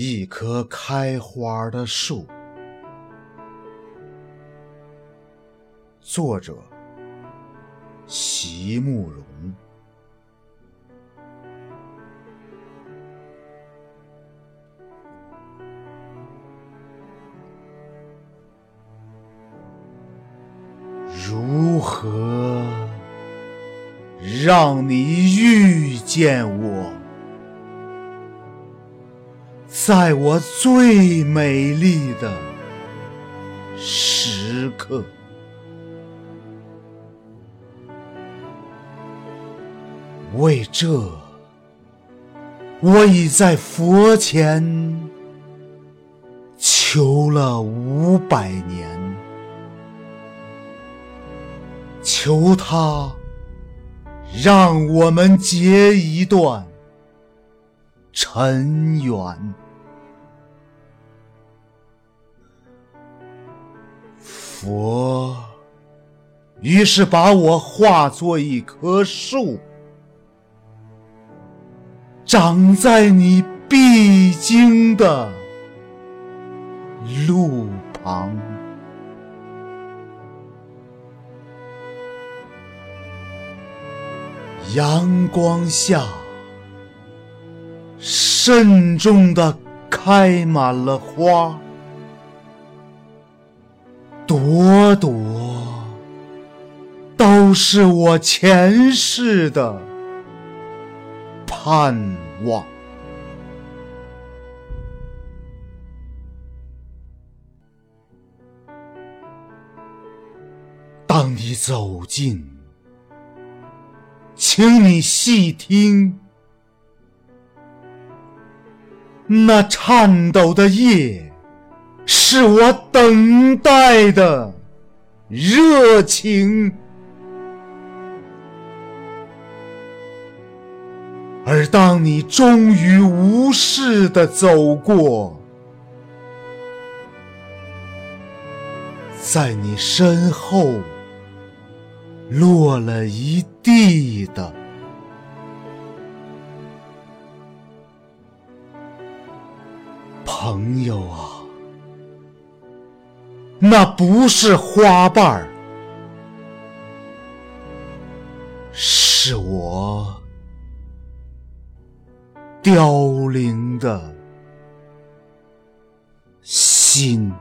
一棵开花的树。作者：席慕容。如何让你遇见我？在我最美丽的时刻，为这，我已在佛前求了五百年，求他让我们结一段尘缘。佛于是把我化作一棵树，长在你必经的路旁。阳光下，慎重地开满了花。朵朵都是我前世的盼望。当你走近，请你细听，那颤抖的叶。是我等待的热情，而当你终于无视的走过，在你身后落了一地的朋友啊。那不是花瓣儿，是我凋零的心。